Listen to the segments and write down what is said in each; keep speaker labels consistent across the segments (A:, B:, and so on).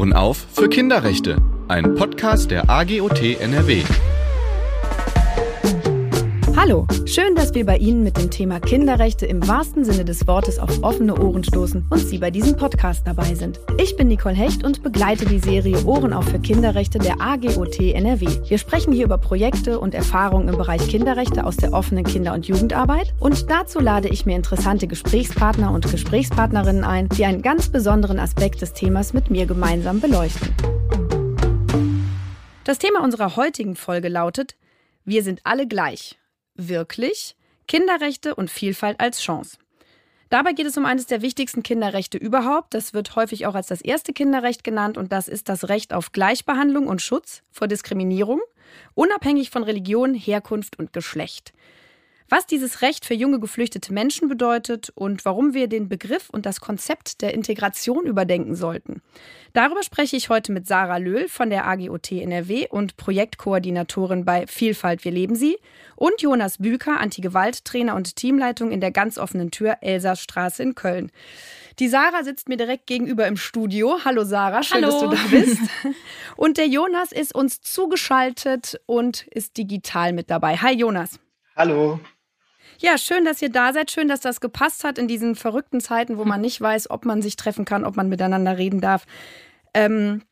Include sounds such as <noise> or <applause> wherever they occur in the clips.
A: Ohren auf für Kinderrechte. Ein Podcast der AGOT NRW.
B: Hallo, schön, dass wir bei Ihnen mit dem Thema Kinderrechte im wahrsten Sinne des Wortes auf offene Ohren stoßen und Sie bei diesem Podcast dabei sind. Ich bin Nicole Hecht und begleite die Serie Ohren auf für Kinderrechte der AGOT NRW. Wir sprechen hier über Projekte und Erfahrungen im Bereich Kinderrechte aus der offenen Kinder- und Jugendarbeit und dazu lade ich mir interessante Gesprächspartner und Gesprächspartnerinnen ein, die einen ganz besonderen Aspekt des Themas mit mir gemeinsam beleuchten. Das Thema unserer heutigen Folge lautet Wir sind alle gleich wirklich Kinderrechte und Vielfalt als Chance. Dabei geht es um eines der wichtigsten Kinderrechte überhaupt. Das wird häufig auch als das erste Kinderrecht genannt und das ist das Recht auf Gleichbehandlung und Schutz vor Diskriminierung, unabhängig von Religion, Herkunft und Geschlecht. Was dieses Recht für junge geflüchtete Menschen bedeutet und warum wir den Begriff und das Konzept der Integration überdenken sollten. Darüber spreche ich heute mit Sarah Löhl von der AGOT NRW und Projektkoordinatorin bei Vielfalt Wir leben sie und Jonas Büker, Antigewalttrainer und Teamleitung in der ganz offenen Tür Elsastraße in Köln. Die Sarah sitzt mir direkt gegenüber im Studio. Hallo Sarah, schön, Hallo. dass du da bist. <laughs> Und der Jonas ist uns zugeschaltet und ist digital mit dabei. Hi Jonas.
C: Hallo.
B: Ja, schön, dass ihr da seid. Schön, dass das gepasst hat in diesen verrückten Zeiten, wo man <laughs> nicht weiß, ob man sich treffen kann, ob man miteinander reden darf. Ähm,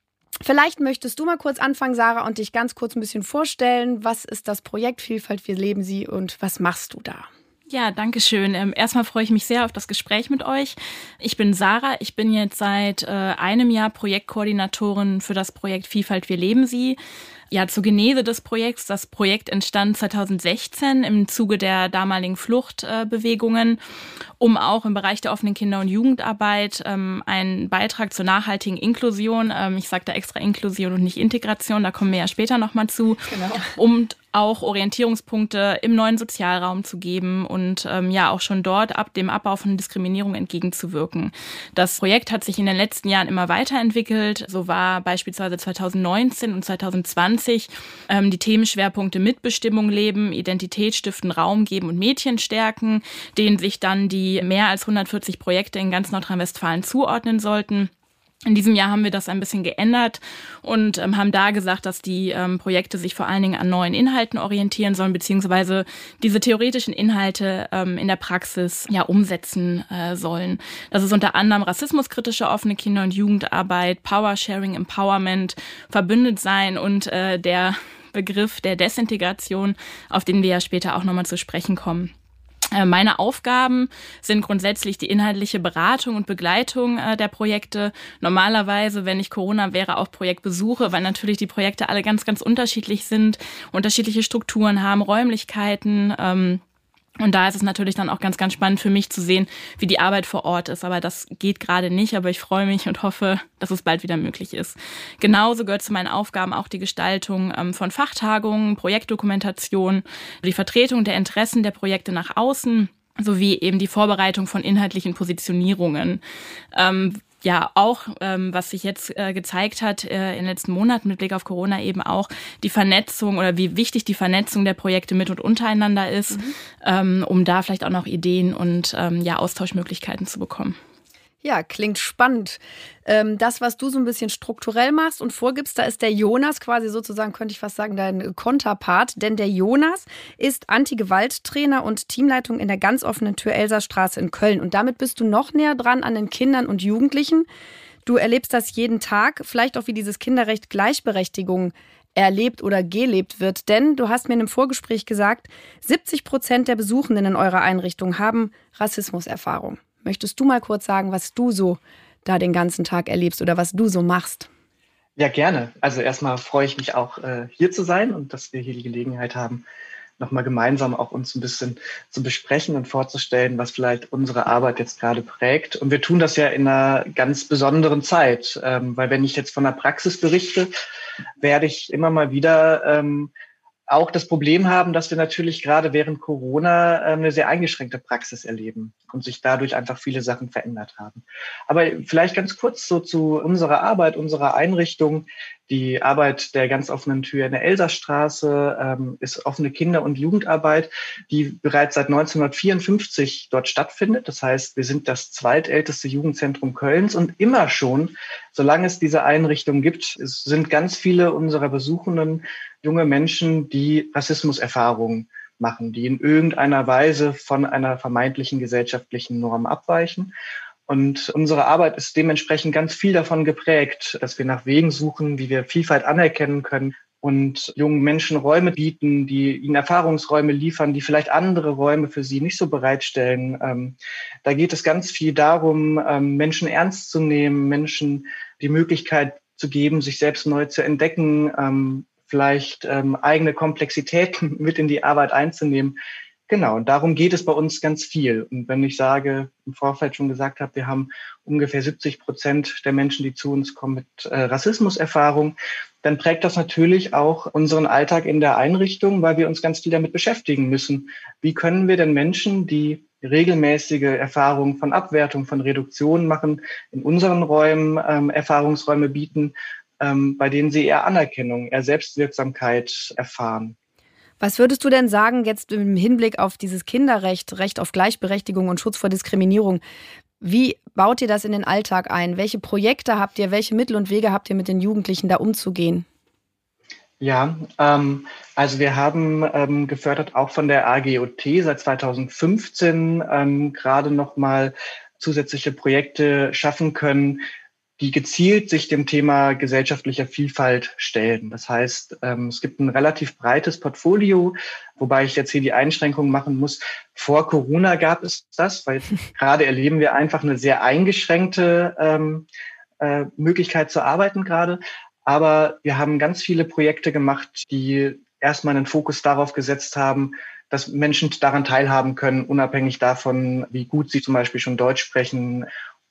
B: vielleicht möchtest du mal kurz anfangen, Sarah, und dich ganz kurz ein bisschen vorstellen. Was ist das Projekt Vielfalt, wir leben sie und was machst du da?
D: Ja, danke schön. Ähm, erstmal freue ich mich sehr auf das Gespräch mit euch. Ich bin Sarah. Ich bin jetzt seit äh, einem Jahr Projektkoordinatorin für das Projekt Vielfalt, wir leben sie. Ja, zur Genese des Projekts. Das Projekt entstand 2016 im Zuge der damaligen Fluchtbewegungen, um auch im Bereich der offenen Kinder- und Jugendarbeit ähm, einen Beitrag zur nachhaltigen Inklusion, ähm, ich sage da extra Inklusion und nicht Integration, da kommen wir ja später nochmal zu, genau. um auch Orientierungspunkte im neuen Sozialraum zu geben und ähm, ja auch schon dort ab dem Abbau von Diskriminierung entgegenzuwirken. Das Projekt hat sich in den letzten Jahren immer weiterentwickelt. So war beispielsweise 2019 und 2020 ähm, die Themenschwerpunkte Mitbestimmung leben, Identität stiften, Raum geben und Mädchen stärken, denen sich dann die mehr als 140 Projekte in ganz Nordrhein-Westfalen zuordnen sollten. In diesem Jahr haben wir das ein bisschen geändert und ähm, haben da gesagt, dass die ähm, Projekte sich vor allen Dingen an neuen Inhalten orientieren sollen, beziehungsweise diese theoretischen Inhalte ähm, in der Praxis ja umsetzen äh, sollen. Das ist unter anderem rassismuskritische offene Kinder- und Jugendarbeit, Power-Sharing, Empowerment, verbündet sein und äh, der Begriff der Desintegration, auf den wir ja später auch nochmal zu sprechen kommen. Äh, meine Aufgaben sind grundsätzlich die inhaltliche Beratung und Begleitung äh, der Projekte. Normalerweise, wenn ich Corona wäre, auch Projektbesuche, weil natürlich die Projekte alle ganz, ganz unterschiedlich sind, unterschiedliche Strukturen haben, Räumlichkeiten. Ähm, und da ist es natürlich dann auch ganz, ganz spannend für mich zu sehen, wie die Arbeit vor Ort ist. Aber das geht gerade nicht. Aber ich freue mich und hoffe, dass es bald wieder möglich ist. Genauso gehört zu meinen Aufgaben auch die Gestaltung ähm, von Fachtagungen, Projektdokumentation, die Vertretung der Interessen der Projekte nach außen sowie eben die Vorbereitung von inhaltlichen Positionierungen. Ähm, ja auch, ähm, was sich jetzt äh, gezeigt hat äh, in den letzten Monaten mit Blick auf Corona eben auch die Vernetzung oder wie wichtig die Vernetzung der Projekte mit und untereinander ist, mhm. ähm, um da vielleicht auch noch Ideen und ähm, ja Austauschmöglichkeiten zu bekommen.
B: Ja, klingt spannend. Ähm, das, was du so ein bisschen strukturell machst und vorgibst, da ist der Jonas quasi sozusagen, könnte ich fast sagen, dein Konterpart. Denn der Jonas ist Anti-Gewalt-Trainer und Teamleitung in der ganz offenen Tür Elsastraße in Köln. Und damit bist du noch näher dran an den Kindern und Jugendlichen. Du erlebst das jeden Tag, vielleicht auch wie dieses Kinderrecht Gleichberechtigung erlebt oder gelebt wird. Denn du hast mir in einem Vorgespräch gesagt, 70 Prozent der Besuchenden in eurer Einrichtung haben Rassismuserfahrung. Möchtest du mal kurz sagen, was du so da den ganzen Tag erlebst oder was du so machst?
C: Ja, gerne. Also erstmal freue ich mich auch, äh, hier zu sein und dass wir hier die Gelegenheit haben, nochmal gemeinsam auch uns ein bisschen zu besprechen und vorzustellen, was vielleicht unsere Arbeit jetzt gerade prägt. Und wir tun das ja in einer ganz besonderen Zeit, ähm, weil wenn ich jetzt von der Praxis berichte, werde ich immer mal wieder ähm, auch das Problem haben, dass wir natürlich gerade während Corona äh, eine sehr eingeschränkte Praxis erleben und sich dadurch einfach viele Sachen verändert haben. Aber vielleicht ganz kurz so zu unserer Arbeit, unserer Einrichtung. Die Arbeit der ganz offenen Tür in der Elsastraße ähm, ist offene Kinder- und Jugendarbeit, die bereits seit 1954 dort stattfindet. Das heißt, wir sind das zweitälteste Jugendzentrum Kölns und immer schon, solange es diese Einrichtung gibt, sind ganz viele unserer Besuchenden junge Menschen, die Rassismuserfahrungen machen, die in irgendeiner Weise von einer vermeintlichen gesellschaftlichen Norm abweichen. Und unsere Arbeit ist dementsprechend ganz viel davon geprägt, dass wir nach Wegen suchen, wie wir Vielfalt anerkennen können und jungen Menschen Räume bieten, die ihnen Erfahrungsräume liefern, die vielleicht andere Räume für sie nicht so bereitstellen. Ähm, da geht es ganz viel darum, ähm, Menschen ernst zu nehmen, Menschen die Möglichkeit zu geben, sich selbst neu zu entdecken, ähm, vielleicht ähm, eigene Komplexitäten <laughs> mit in die Arbeit einzunehmen. Genau, und darum geht es bei uns ganz viel. Und wenn ich sage, im Vorfeld schon gesagt habe, wir haben ungefähr 70 Prozent der Menschen, die zu uns kommen, mit äh, Rassismuserfahrung, dann prägt das natürlich auch unseren Alltag in der Einrichtung, weil wir uns ganz viel damit beschäftigen müssen. Wie können wir denn Menschen, die regelmäßige Erfahrungen von Abwertung, von Reduktion machen, in unseren Räumen ähm, Erfahrungsräume bieten, bei denen sie eher Anerkennung, eher Selbstwirksamkeit erfahren.
B: Was würdest du denn sagen, jetzt im Hinblick auf dieses Kinderrecht, Recht auf Gleichberechtigung und Schutz vor Diskriminierung? Wie baut ihr das in den Alltag ein? Welche Projekte habt ihr? Welche Mittel und Wege habt ihr mit den Jugendlichen da umzugehen?
C: Ja, ähm, also wir haben ähm, gefördert auch von der AGOT seit 2015 ähm, gerade nochmal zusätzliche Projekte schaffen können, die gezielt sich dem Thema gesellschaftlicher Vielfalt stellen. Das heißt, ähm, es gibt ein relativ breites Portfolio, wobei ich jetzt hier die Einschränkung machen muss. Vor Corona gab es das, weil <laughs> gerade erleben wir einfach eine sehr eingeschränkte ähm, äh, Möglichkeit zu arbeiten gerade. Aber wir haben ganz viele Projekte gemacht, die erstmal einen Fokus darauf gesetzt haben, dass Menschen daran teilhaben können, unabhängig davon, wie gut sie zum Beispiel schon Deutsch sprechen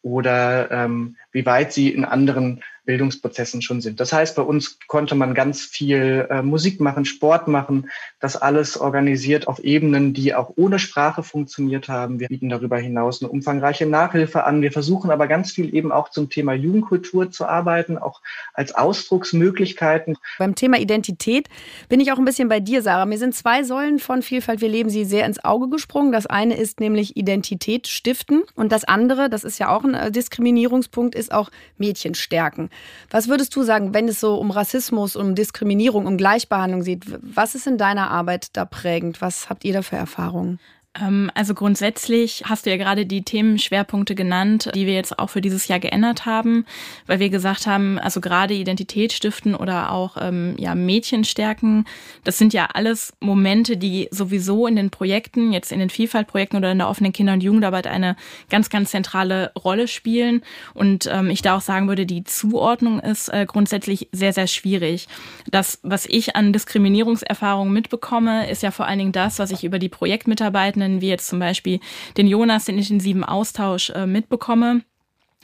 C: oder ähm, wie weit sie in anderen Bildungsprozessen schon sind. Das heißt, bei uns konnte man ganz viel äh, Musik machen, Sport machen, das alles organisiert auf Ebenen, die auch ohne Sprache funktioniert haben. Wir bieten darüber hinaus eine umfangreiche Nachhilfe an. Wir versuchen aber ganz viel eben auch zum Thema Jugendkultur zu arbeiten, auch als Ausdrucksmöglichkeiten.
B: Beim Thema Identität bin ich auch ein bisschen bei dir, Sarah. Mir sind zwei Säulen von Vielfalt, wir leben sie sehr ins Auge gesprungen. Das eine ist nämlich Identität stiften und das andere, das ist ja auch ein äh, Diskriminierungspunkt, ist auch Mädchen stärken. Was würdest du sagen, wenn es so um Rassismus, um Diskriminierung, um Gleichbehandlung geht? Was ist in deiner Arbeit da prägend? Was habt ihr da für Erfahrungen?
D: Ähm, also grundsätzlich hast du ja gerade die Themenschwerpunkte genannt, die wir jetzt auch für dieses Jahr geändert haben, weil wir gesagt haben, also gerade Identität stiften oder auch ähm, ja, Mädchen stärken, das sind ja alles Momente, die sowieso in den Projekten, jetzt in den Vielfaltprojekten oder in der offenen Kinder- und Jugendarbeit eine ganz, ganz zentrale Rolle spielen. Und ähm, ich da auch sagen würde, die Zuordnung ist äh, grundsätzlich sehr, sehr schwierig. Das, was ich an Diskriminierungserfahrungen mitbekomme, ist ja vor allen Dingen das, was ich über die Projektmitarbeitenden Mitarbeitenden, wie jetzt zum Beispiel den Jonas, den intensiven Austausch äh, mitbekomme.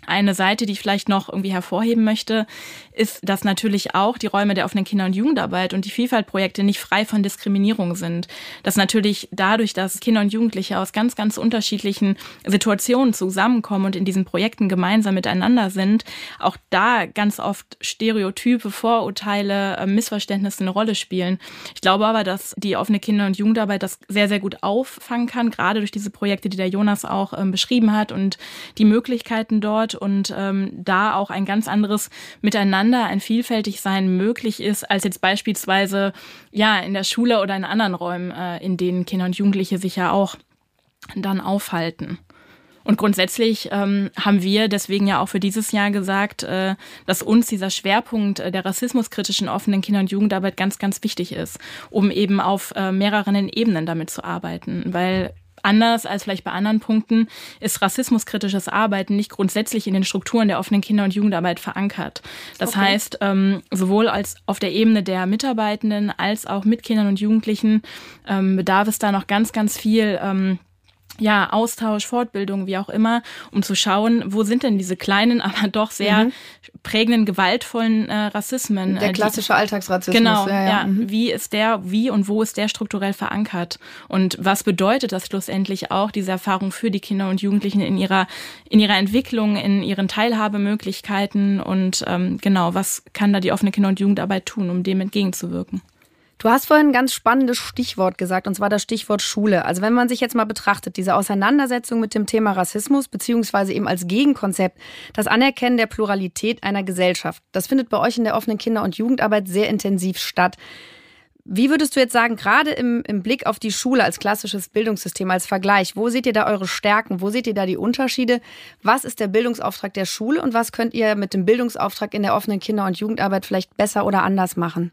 D: Eine Seite, die ich vielleicht noch irgendwie hervorheben möchte, ist, dass natürlich auch die Räume der offenen Kinder- und Jugendarbeit und die Vielfaltprojekte nicht frei von Diskriminierung sind. Dass natürlich dadurch, dass Kinder und Jugendliche aus ganz, ganz unterschiedlichen Situationen zusammenkommen und in diesen Projekten gemeinsam miteinander sind, auch da ganz oft Stereotype, Vorurteile, äh, Missverständnisse eine Rolle spielen. Ich glaube aber, dass die offene Kinder- und Jugendarbeit das sehr, sehr gut auffangen kann, gerade durch diese Projekte, die der Jonas auch ähm, beschrieben hat und die Möglichkeiten dort und ähm, da auch ein ganz anderes Miteinander ein Vielfältigsein möglich ist, als jetzt beispielsweise ja in der Schule oder in anderen Räumen, äh, in denen Kinder und Jugendliche sich ja auch dann aufhalten. Und grundsätzlich ähm, haben wir deswegen ja auch für dieses Jahr gesagt, äh, dass uns dieser Schwerpunkt äh, der rassismuskritischen offenen Kinder- und Jugendarbeit ganz, ganz wichtig ist, um eben auf äh, mehreren Ebenen damit zu arbeiten. Weil Anders als vielleicht bei anderen Punkten ist rassismuskritisches Arbeiten nicht grundsätzlich in den Strukturen der offenen Kinder- und Jugendarbeit verankert. Das okay. heißt, ähm, sowohl als auf der Ebene der Mitarbeitenden als auch mit Kindern und Jugendlichen ähm, bedarf es da noch ganz, ganz viel. Ähm, ja, Austausch, Fortbildung, wie auch immer, um zu schauen, wo sind denn diese kleinen, <laughs> aber doch sehr mhm. prägenden, gewaltvollen äh, Rassismen.
B: Der klassische Alltagsrassismus.
D: Genau, ja, ja. ja. Mhm. Wie ist der, wie und wo ist der strukturell verankert? Und was bedeutet das schlussendlich auch, diese Erfahrung für die Kinder und Jugendlichen in ihrer, in ihrer Entwicklung, in ihren Teilhabemöglichkeiten und ähm, genau, was kann da die offene Kinder- und Jugendarbeit tun, um dem entgegenzuwirken?
B: Du hast vorhin ein ganz spannendes Stichwort gesagt, und zwar das Stichwort Schule. Also wenn man sich jetzt mal betrachtet, diese Auseinandersetzung mit dem Thema Rassismus, beziehungsweise eben als Gegenkonzept, das Anerkennen der Pluralität einer Gesellschaft, das findet bei euch in der offenen Kinder- und Jugendarbeit sehr intensiv statt. Wie würdest du jetzt sagen, gerade im, im Blick auf die Schule als klassisches Bildungssystem, als Vergleich, wo seht ihr da eure Stärken, wo seht ihr da die Unterschiede? Was ist der Bildungsauftrag der Schule und was könnt ihr mit dem Bildungsauftrag in der offenen Kinder- und Jugendarbeit vielleicht besser oder anders machen?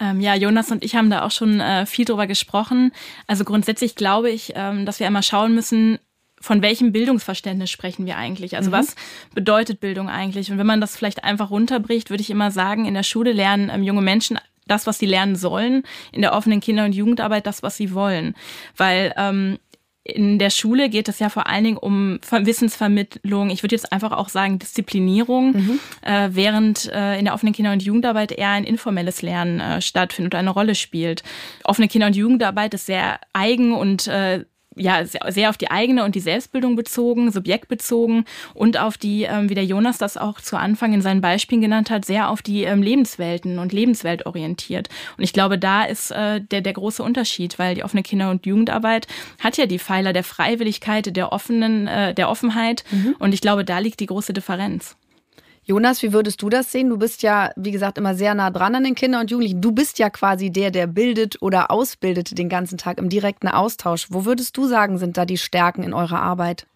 D: Ähm, ja, Jonas und ich haben da auch schon äh, viel drüber gesprochen. Also grundsätzlich glaube ich, ähm, dass wir immer schauen müssen, von welchem Bildungsverständnis sprechen wir eigentlich? Also mhm. was bedeutet Bildung eigentlich? Und wenn man das vielleicht einfach runterbricht, würde ich immer sagen, in der Schule lernen ähm, junge Menschen das, was sie lernen sollen, in der offenen Kinder- und Jugendarbeit das, was sie wollen. Weil ähm, in der Schule geht es ja vor allen Dingen um Wissensvermittlung. Ich würde jetzt einfach auch sagen Disziplinierung, mhm. äh, während äh, in der offenen Kinder- und Jugendarbeit eher ein informelles Lernen äh, stattfindet und eine Rolle spielt. Offene Kinder- und Jugendarbeit ist sehr eigen und äh, ja, sehr auf die eigene und die Selbstbildung bezogen, subjektbezogen und auf die, ähm, wie der Jonas das auch zu Anfang in seinen Beispielen genannt hat, sehr auf die ähm, Lebenswelten und Lebenswelt orientiert. Und ich glaube, da ist äh, der, der große Unterschied, weil die offene Kinder- und Jugendarbeit hat ja die Pfeiler der Freiwilligkeit, der offenen, äh, der Offenheit. Mhm. Und ich glaube, da liegt die große Differenz.
B: Jonas, wie würdest du das sehen? Du bist ja, wie gesagt, immer sehr nah dran an den Kindern und Jugendlichen. Du bist ja quasi der, der bildet oder ausbildet den ganzen Tag im direkten Austausch. Wo würdest du sagen, sind da die Stärken in eurer Arbeit?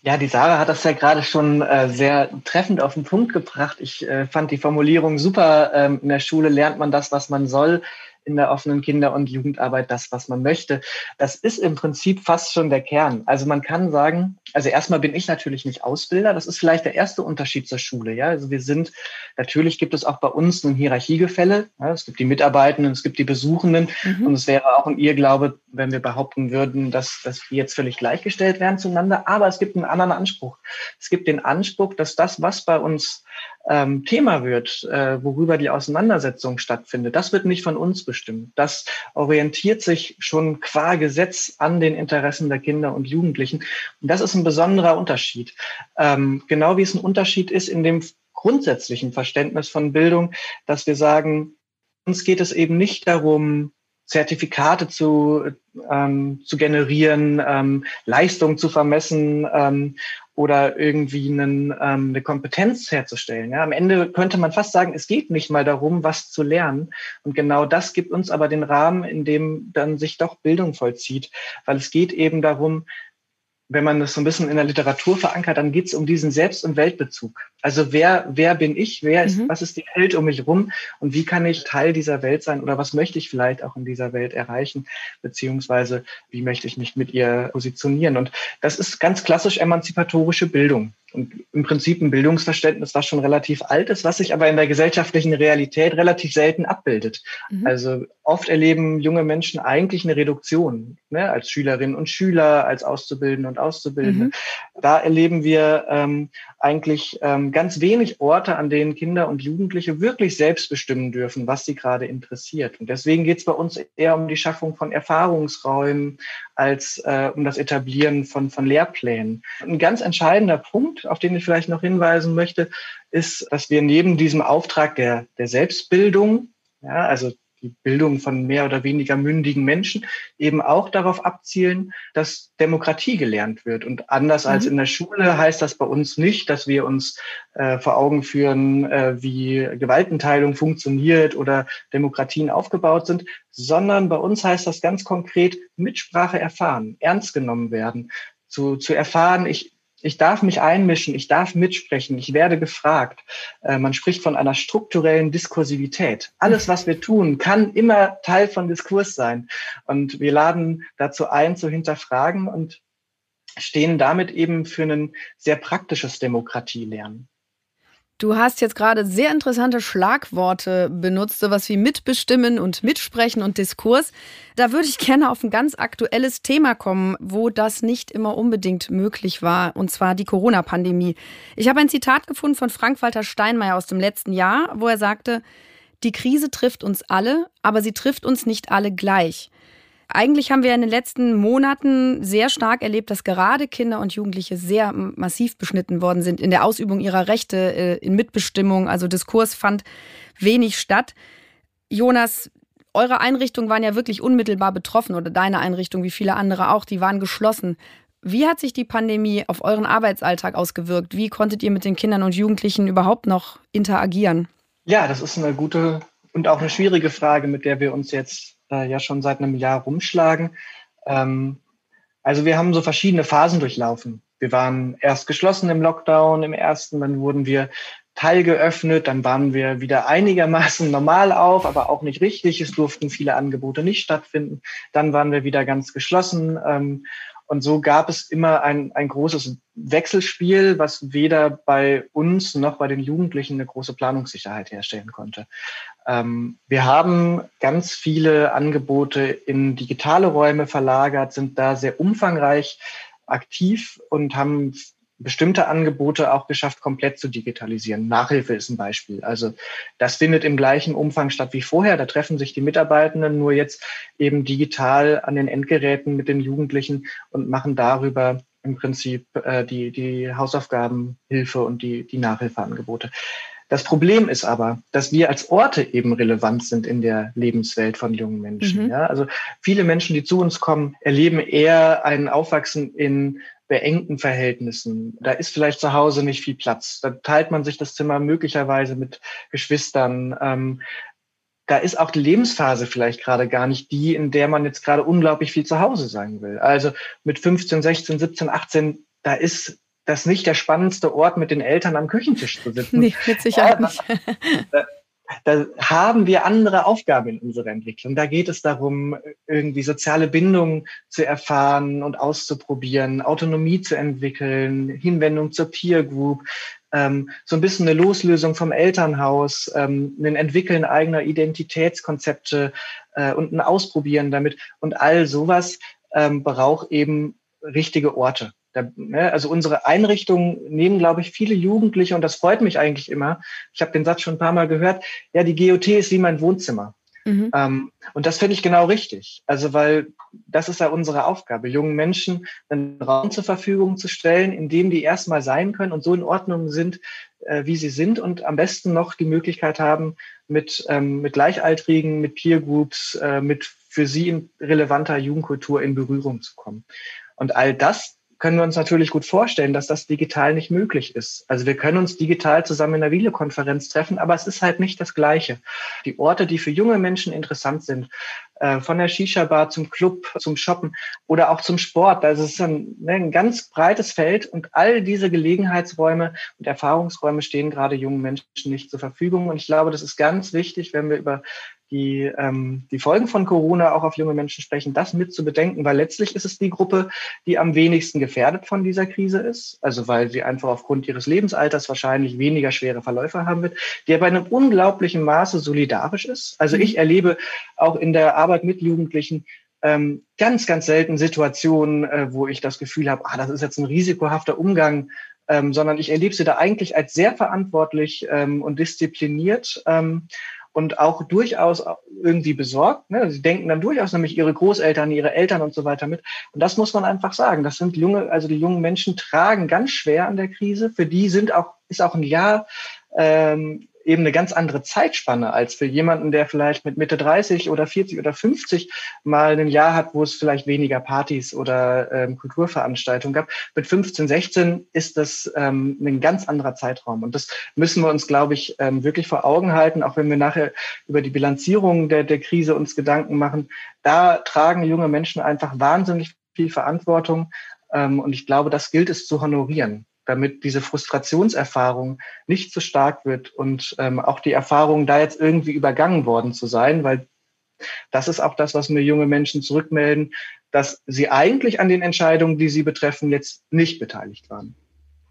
C: Ja, die Sarah hat das ja gerade schon äh, sehr treffend auf den Punkt gebracht. Ich äh, fand die Formulierung super. Ähm, in der Schule lernt man das, was man soll in der offenen Kinder- und Jugendarbeit das, was man möchte. Das ist im Prinzip fast schon der Kern. Also man kann sagen, also erstmal bin ich natürlich nicht Ausbilder. Das ist vielleicht der erste Unterschied zur Schule. Ja, also wir sind, natürlich gibt es auch bei uns ein Hierarchiegefälle. Ja, es gibt die Mitarbeitenden, es gibt die Besuchenden. Mhm. Und es wäre auch ein Irrglaube, wenn wir behaupten würden, dass, dass wir jetzt völlig gleichgestellt werden zueinander. Aber es gibt einen anderen Anspruch. Es gibt den Anspruch, dass das, was bei uns ähm, Thema wird, äh, worüber die Auseinandersetzung stattfindet, das wird nicht von uns bestimmt. Das orientiert sich schon qua Gesetz an den Interessen der Kinder und Jugendlichen. Und das ist ein besonderer Unterschied. Ähm, genau wie es ein Unterschied ist in dem grundsätzlichen Verständnis von Bildung, dass wir sagen, uns geht es eben nicht darum, Zertifikate zu, ähm, zu generieren, ähm, Leistung zu vermessen ähm, oder irgendwie einen, ähm, eine Kompetenz herzustellen. Ja, am Ende könnte man fast sagen, es geht nicht mal darum, was zu lernen. Und genau das gibt uns aber den Rahmen, in dem dann sich doch Bildung vollzieht, weil es geht eben darum, wenn man das so ein bisschen in der Literatur verankert, dann geht es um diesen Selbst- und Weltbezug. Also wer, wer bin ich, wer ist, mhm. was ist die Welt um mich rum und wie kann ich Teil dieser Welt sein oder was möchte ich vielleicht auch in dieser Welt erreichen, beziehungsweise wie möchte ich mich mit ihr positionieren. Und das ist ganz klassisch emanzipatorische Bildung und im Prinzip ein Bildungsverständnis, was schon relativ alt ist, was sich aber in der gesellschaftlichen Realität relativ selten abbildet. Mhm. Also oft erleben junge Menschen eigentlich eine Reduktion, ne, als Schülerinnen und Schüler, als Auszubildende und Auszubildende. Mhm. Da erleben wir ähm, eigentlich ähm, ganz wenig Orte, an denen Kinder und Jugendliche wirklich selbst bestimmen dürfen, was sie gerade interessiert. Und deswegen geht es bei uns eher um die Schaffung von Erfahrungsräumen als äh, um das Etablieren von, von Lehrplänen. Ein ganz entscheidender Punkt, auf den ich vielleicht noch hinweisen möchte, ist, dass wir neben diesem Auftrag der, der Selbstbildung, ja, also die Bildung von mehr oder weniger mündigen Menschen eben auch darauf abzielen, dass Demokratie gelernt wird. Und anders mhm. als in der Schule heißt das bei uns nicht, dass wir uns äh, vor Augen führen, äh, wie Gewaltenteilung funktioniert oder Demokratien aufgebaut sind, sondern bei uns heißt das ganz konkret Mitsprache erfahren, ernst genommen werden, zu, zu erfahren, ich, ich darf mich einmischen, ich darf mitsprechen, ich werde gefragt. Äh, man spricht von einer strukturellen Diskursivität. Alles, was wir tun, kann immer Teil von Diskurs sein. Und wir laden dazu ein, zu hinterfragen und stehen damit eben für ein sehr praktisches Demokratielernen.
B: Du hast jetzt gerade sehr interessante Schlagworte benutzt, sowas wie mitbestimmen und mitsprechen und Diskurs. Da würde ich gerne auf ein ganz aktuelles Thema kommen, wo das nicht immer unbedingt möglich war, und zwar die Corona-Pandemie. Ich habe ein Zitat gefunden von Frank-Walter Steinmeier aus dem letzten Jahr, wo er sagte, die Krise trifft uns alle, aber sie trifft uns nicht alle gleich. Eigentlich haben wir in den letzten Monaten sehr stark erlebt, dass gerade Kinder und Jugendliche sehr massiv beschnitten worden sind in der Ausübung ihrer Rechte, äh, in Mitbestimmung. Also Diskurs fand wenig statt. Jonas, eure Einrichtungen waren ja wirklich unmittelbar betroffen oder deine Einrichtung, wie viele andere auch, die waren geschlossen. Wie hat sich die Pandemie auf euren Arbeitsalltag ausgewirkt? Wie konntet ihr mit den Kindern und Jugendlichen überhaupt noch interagieren?
C: Ja, das ist eine gute und auch eine schwierige Frage, mit der wir uns jetzt äh, ja schon seit einem Jahr rumschlagen. Ähm, also wir haben so verschiedene Phasen durchlaufen. Wir waren erst geschlossen im Lockdown im ersten, dann wurden wir teilgeöffnet, dann waren wir wieder einigermaßen normal auf, aber auch nicht richtig. Es durften viele Angebote nicht stattfinden. Dann waren wir wieder ganz geschlossen. Ähm, und so gab es immer ein, ein großes Wechselspiel, was weder bei uns noch bei den Jugendlichen eine große Planungssicherheit herstellen konnte. Ähm, wir haben ganz viele Angebote in digitale Räume verlagert, sind da sehr umfangreich aktiv und haben bestimmte Angebote auch geschafft, komplett zu digitalisieren. Nachhilfe ist ein Beispiel. Also das findet im gleichen Umfang statt wie vorher. Da treffen sich die Mitarbeitenden nur jetzt eben digital an den Endgeräten mit den Jugendlichen und machen darüber im Prinzip äh, die, die Hausaufgabenhilfe und die, die Nachhilfeangebote. Das Problem ist aber, dass wir als Orte eben relevant sind in der Lebenswelt von jungen Menschen. Mhm. Ja, also viele Menschen, die zu uns kommen, erleben eher ein Aufwachsen in beengten Verhältnissen. Da ist vielleicht zu Hause nicht viel Platz. Da teilt man sich das Zimmer möglicherweise mit Geschwistern. Ähm, da ist auch die Lebensphase vielleicht gerade gar nicht die, in der man jetzt gerade unglaublich viel zu Hause sein will. Also mit 15, 16, 17, 18, da ist das nicht der spannendste Ort, mit den Eltern am Küchentisch zu sitzen. <laughs>
B: Nee, mit Sicherheit nicht. <laughs>
C: da haben wir andere Aufgaben in unserer Entwicklung. Da geht es darum, irgendwie soziale Bindungen zu erfahren und auszuprobieren, Autonomie zu entwickeln, Hinwendung zur Peer Group, ähm, so ein bisschen eine Loslösung vom Elternhaus, ähm, ein Entwickeln eigener Identitätskonzepte äh, und ein Ausprobieren damit. Und all sowas ähm, braucht eben richtige Orte. Ne, also unsere Einrichtungen nehmen, glaube ich, viele Jugendliche, und das freut mich eigentlich immer. Ich habe den Satz schon ein paar Mal gehört, ja, die GOT ist wie mein Wohnzimmer. Mhm. Ähm, und das finde ich genau richtig. Also, weil das ist ja unsere Aufgabe, jungen Menschen einen Raum zur Verfügung zu stellen, in dem die erstmal sein können und so in Ordnung sind, äh, wie sie sind und am besten noch die Möglichkeit haben, mit, ähm, mit Gleichaltrigen, mit Peer Groups, äh, mit für sie relevanter Jugendkultur in Berührung zu kommen. Und all das können wir uns natürlich gut vorstellen, dass das digital nicht möglich ist. Also wir können uns digital zusammen in einer Videokonferenz treffen, aber es ist halt nicht das Gleiche. Die Orte, die für junge Menschen interessant sind, äh, von der Shisha-Bar zum Club, zum Shoppen oder auch zum Sport, also es ist ein, ne, ein ganz breites Feld und all diese Gelegenheitsräume und Erfahrungsräume stehen gerade jungen Menschen nicht zur Verfügung. Und ich glaube, das ist ganz wichtig, wenn wir über die, ähm, die Folgen von Corona auch auf junge Menschen sprechen, das mit zu bedenken, weil letztlich ist es die Gruppe, die am wenigsten gefährdet von dieser Krise ist, also weil sie einfach aufgrund ihres Lebensalters wahrscheinlich weniger schwere Verläufe haben wird, die aber in einem unglaublichen Maße solidarisch ist. Also mhm. ich erlebe auch in der Arbeit mit Jugendlichen ähm, ganz, ganz selten Situationen, äh, wo ich das Gefühl habe, ah, das ist jetzt ein risikohafter Umgang ähm, sondern ich erlebe sie da eigentlich als sehr verantwortlich ähm, und diszipliniert. Und auch durchaus irgendwie besorgt. Ne? Sie denken dann durchaus nämlich ihre Großeltern, ihre Eltern und so weiter mit. Und das muss man einfach sagen. Das sind junge, also die jungen Menschen tragen ganz schwer an der Krise. Für die sind auch, ist auch ein Jahr ähm, eben eine ganz andere Zeitspanne als für jemanden, der vielleicht mit Mitte 30 oder 40 oder 50 mal ein Jahr hat, wo es vielleicht weniger Partys oder ähm, Kulturveranstaltungen gab. Mit 15, 16 ist das ähm, ein ganz anderer Zeitraum. Und das müssen wir uns, glaube ich, ähm, wirklich vor Augen halten, auch wenn wir nachher über die Bilanzierung der, der Krise uns Gedanken machen. Da tragen junge Menschen einfach wahnsinnig viel Verantwortung. Ähm, und ich glaube, das gilt es zu honorieren damit diese Frustrationserfahrung nicht zu stark wird und ähm, auch die Erfahrung, da jetzt irgendwie übergangen worden zu sein, weil das ist auch das, was mir junge Menschen zurückmelden, dass sie eigentlich an den Entscheidungen, die sie betreffen, jetzt nicht beteiligt waren.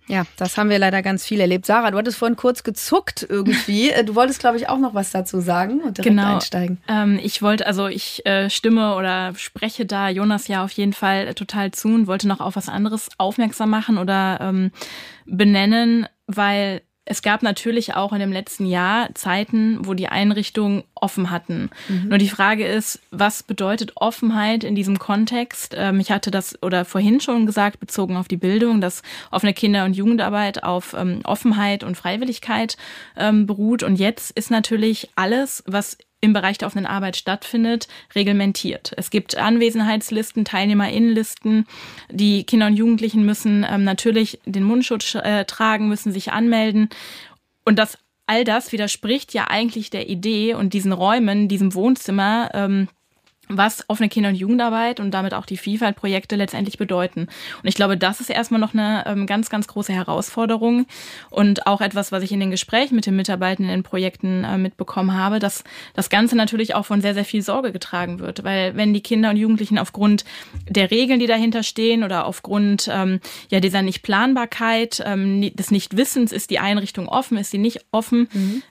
B: Ja, das haben wir leider ganz viel erlebt. Sarah, du hattest vorhin kurz gezuckt irgendwie. <laughs> Du wolltest, glaube ich, auch noch was dazu sagen und direkt genau. einsteigen.
D: Ähm, ich wollte, also ich äh, stimme oder spreche da Jonas ja auf jeden Fall total zu und wollte noch auf was anderes aufmerksam machen oder ähm, benennen, weil es gab natürlich auch in dem letzten Jahr Zeiten, wo die Einrichtungen offen hatten. Mhm. Nur die Frage ist, was bedeutet Offenheit in diesem Kontext? Ähm, ich hatte das oder vorhin schon gesagt, bezogen auf die Bildung, dass offene Kinder- und Jugendarbeit auf ähm, Offenheit und Freiwilligkeit ähm, beruht. Und jetzt ist natürlich alles, was im Bereich der offenen Arbeit stattfindet, reglementiert. Es gibt Anwesenheitslisten, Teilnehmerinnenlisten. Die Kinder und Jugendlichen müssen ähm, natürlich den Mundschutz äh, tragen, müssen sich anmelden. Und das all das widerspricht ja eigentlich der Idee und diesen Räumen, diesem Wohnzimmer, ähm, was offene Kinder- und Jugendarbeit und damit auch die Vielfaltprojekte letztendlich bedeuten. Und ich glaube, das ist erstmal noch eine ähm, ganz, ganz große Herausforderung und auch etwas, was ich in den Gesprächen mit den Mitarbeitenden in Projekten äh, mitbekommen habe, dass das Ganze natürlich auch von sehr, sehr viel Sorge getragen wird. Weil wenn die Kinder und Jugendlichen aufgrund der Regeln, die dahinter stehen oder aufgrund ähm, ja dieser Nichtplanbarkeit, ähm, des Nichtwissens, ist die Einrichtung offen, ist sie nicht offen, mhm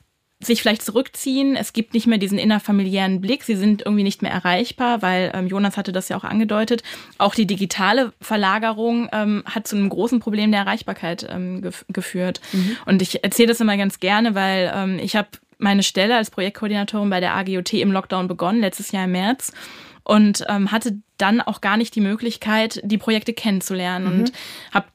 D: sich vielleicht zurückziehen. Es gibt nicht mehr diesen innerfamiliären Blick. Sie sind irgendwie nicht mehr erreichbar, weil ähm, Jonas hatte das ja auch angedeutet. Auch die digitale Verlagerung ähm, hat zu einem großen Problem der Erreichbarkeit ähm, gef geführt. Mhm. Und ich erzähle das immer ganz gerne, weil ähm, ich habe meine Stelle als Projektkoordinatorin bei der AGOT im Lockdown begonnen, letztes Jahr im März. Und ähm, hatte dann auch gar nicht die Möglichkeit, die Projekte kennenzulernen. Mhm. Und habe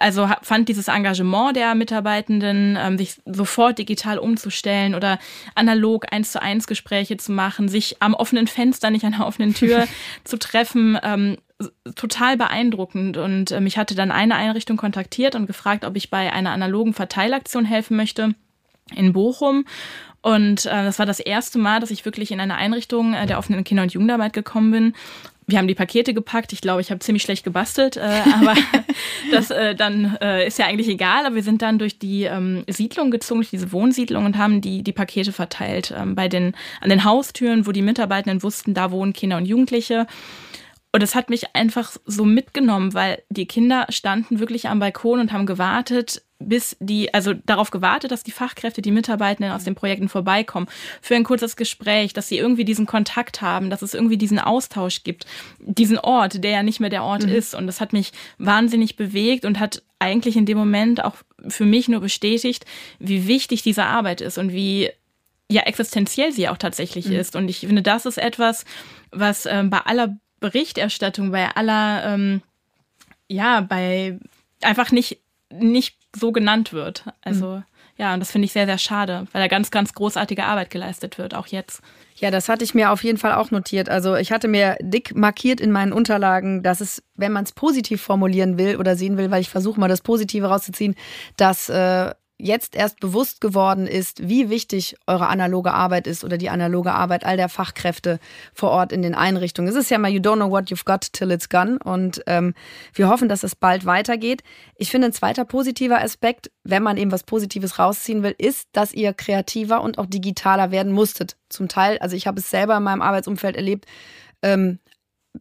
D: also fand dieses Engagement der Mitarbeitenden, ähm, sich sofort digital umzustellen oder analog eins zu eins Gespräche zu machen, sich am offenen Fenster, nicht an der offenen Tür <laughs> zu treffen, ähm, total beeindruckend. Und ähm, ich hatte dann eine Einrichtung kontaktiert und gefragt, ob ich bei einer analogen Verteilaktion helfen möchte in Bochum. Und äh, das war das erste Mal, dass ich wirklich in eine Einrichtung äh, der offenen Kinder- und Jugendarbeit gekommen bin wir haben die Pakete gepackt. Ich glaube, ich habe ziemlich schlecht gebastelt, äh, aber <laughs> das äh, dann äh, ist ja eigentlich egal. Aber wir sind dann durch die ähm, Siedlung gezogen, durch diese Wohnsiedlung und haben die, die Pakete verteilt ähm, bei den, an den Haustüren, wo die Mitarbeitenden wussten, da wohnen Kinder und Jugendliche. Und es hat mich einfach so mitgenommen, weil die Kinder standen wirklich am Balkon und haben gewartet, bis die, also darauf gewartet, dass die Fachkräfte, die Mitarbeitenden aus den Projekten vorbeikommen, für ein kurzes Gespräch, dass sie irgendwie diesen Kontakt haben, dass es irgendwie diesen Austausch gibt, diesen Ort, der ja nicht mehr der Ort mhm. ist. Und das hat mich wahnsinnig bewegt und hat eigentlich in dem Moment auch für mich nur bestätigt, wie wichtig diese Arbeit ist und wie ja existenziell sie auch tatsächlich mhm. ist. Und ich finde, das ist etwas, was ähm, bei aller Berichterstattung, bei aller, ähm, ja, bei einfach nicht nicht so genannt wird. Also mhm. ja, und das finde ich sehr, sehr schade, weil da ganz, ganz großartige Arbeit geleistet wird, auch jetzt.
B: Ja, das hatte ich mir auf jeden Fall auch notiert. Also ich hatte mir dick markiert in meinen Unterlagen, dass es, wenn man es positiv formulieren will oder sehen will, weil ich versuche mal das Positive rauszuziehen, dass äh, jetzt erst bewusst geworden ist, wie wichtig eure analoge Arbeit ist oder die analoge Arbeit all der Fachkräfte vor Ort in den Einrichtungen. Es ist ja mal, you don't know what you've got till it's gone. Und ähm, wir hoffen, dass es bald weitergeht. Ich finde, ein zweiter positiver Aspekt, wenn man eben was Positives rausziehen will, ist, dass ihr kreativer und auch digitaler werden musstet. Zum Teil, also ich habe es selber in meinem Arbeitsumfeld erlebt, ähm,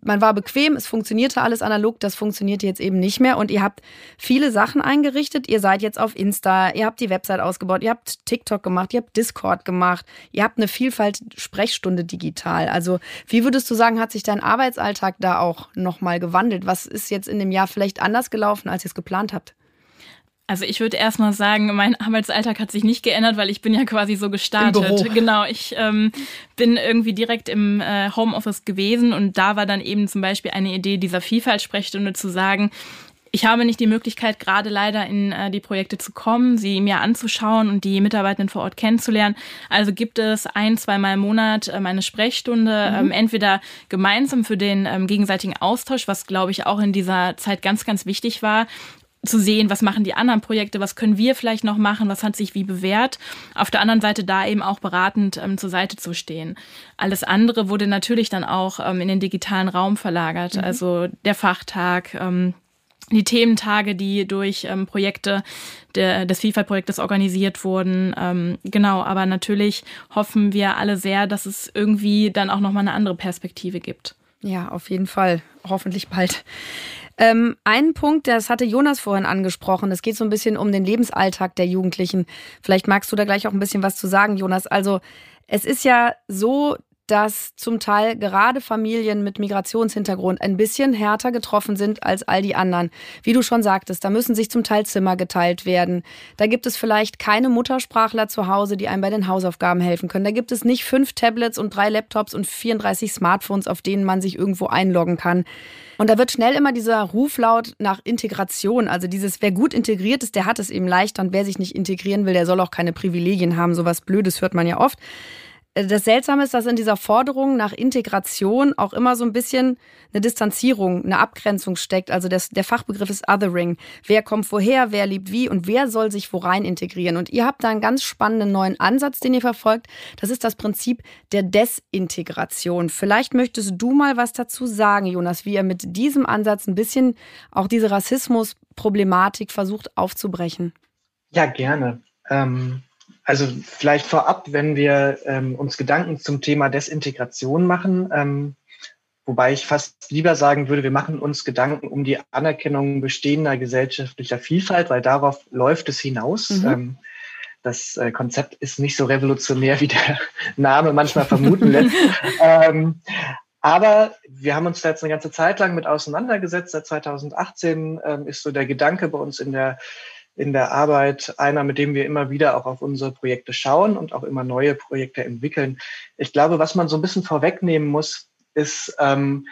B: man war bequem, es funktionierte alles analog, das funktioniert jetzt eben nicht mehr. Und ihr habt viele Sachen eingerichtet. Ihr seid jetzt auf Insta, ihr habt die Website ausgebaut, ihr habt TikTok gemacht, ihr habt Discord gemacht, ihr habt eine Vielfalt Sprechstunde digital. Also, wie würdest du sagen, hat sich dein Arbeitsalltag da auch nochmal gewandelt? Was ist jetzt in dem Jahr vielleicht anders gelaufen, als ihr es geplant habt?
D: Also ich würde erstmal sagen, mein Arbeitsalltag hat sich nicht geändert, weil ich bin ja quasi so gestartet. Genau, ich ähm, bin irgendwie direkt im äh, Homeoffice gewesen und da war dann eben zum Beispiel eine Idee dieser Vielfaltssprechstunde zu sagen, ich habe nicht die Möglichkeit, gerade leider in äh, die Projekte zu kommen, sie mir anzuschauen und die Mitarbeitenden vor Ort kennenzulernen. Also gibt es ein, zweimal im Monat ähm, eine Sprechstunde, mhm. ähm, entweder gemeinsam für den ähm, gegenseitigen Austausch, was glaube ich auch in dieser Zeit ganz, ganz wichtig war, zu sehen, was machen die anderen Projekte, was können wir vielleicht noch machen, was hat sich wie bewährt. Auf der anderen Seite da eben auch beratend ähm, zur Seite zu stehen. Alles andere wurde natürlich dann auch ähm, in den digitalen Raum verlagert. Mhm. Also der Fachtag, ähm, die Thementage, die durch ähm, Projekte der, des FIFA-Projektes organisiert wurden. Ähm, genau, aber natürlich hoffen wir alle sehr, dass es irgendwie dann auch nochmal eine andere Perspektive gibt.
B: Ja, auf jeden Fall. Hoffentlich bald. Ähm, ein Punkt, das hatte Jonas vorhin angesprochen. Es geht so ein bisschen um den Lebensalltag der Jugendlichen. Vielleicht magst du da gleich auch ein bisschen was zu sagen, Jonas. Also es ist ja so, dass zum Teil gerade Familien mit Migrationshintergrund ein bisschen härter getroffen sind als all die anderen. Wie du schon sagtest, da müssen sich zum Teil Zimmer geteilt werden. Da gibt es vielleicht keine Muttersprachler zu Hause, die einem bei den Hausaufgaben helfen können. Da gibt es nicht fünf Tablets und drei Laptops und 34 Smartphones, auf denen man sich irgendwo einloggen kann. Und da wird schnell immer dieser Ruf laut nach Integration. Also dieses, wer gut integriert ist, der hat es eben leichter und wer sich nicht integrieren will, der soll auch keine Privilegien haben. Sowas Blödes hört man ja oft. Das Seltsame ist, dass in dieser Forderung nach Integration auch immer so ein bisschen eine Distanzierung, eine Abgrenzung steckt. Also das, der Fachbegriff ist Othering. Wer kommt woher, wer liebt wie und wer soll sich wo rein integrieren. Und ihr habt da einen ganz spannenden neuen Ansatz, den ihr verfolgt. Das ist das Prinzip der Desintegration. Vielleicht möchtest du mal was dazu sagen, Jonas, wie ihr mit diesem Ansatz ein bisschen auch diese Rassismusproblematik versucht aufzubrechen.
C: Ja, gerne. Ähm also vielleicht vorab, wenn wir ähm, uns Gedanken zum Thema Desintegration machen, ähm, wobei ich fast lieber sagen würde, wir machen uns Gedanken um die Anerkennung bestehender gesellschaftlicher Vielfalt, weil darauf läuft es hinaus. Mhm. Ähm, das äh, Konzept ist nicht so revolutionär, wie der <laughs> Name manchmal vermuten lässt. <laughs> ähm, aber wir haben uns da jetzt eine ganze Zeit lang mit auseinandergesetzt. Seit 2018 ähm, ist so der Gedanke bei uns in der in der Arbeit einer, mit dem wir immer wieder auch auf unsere Projekte schauen und auch immer neue Projekte entwickeln. Ich glaube, was man so ein bisschen vorwegnehmen muss, ist, ähm,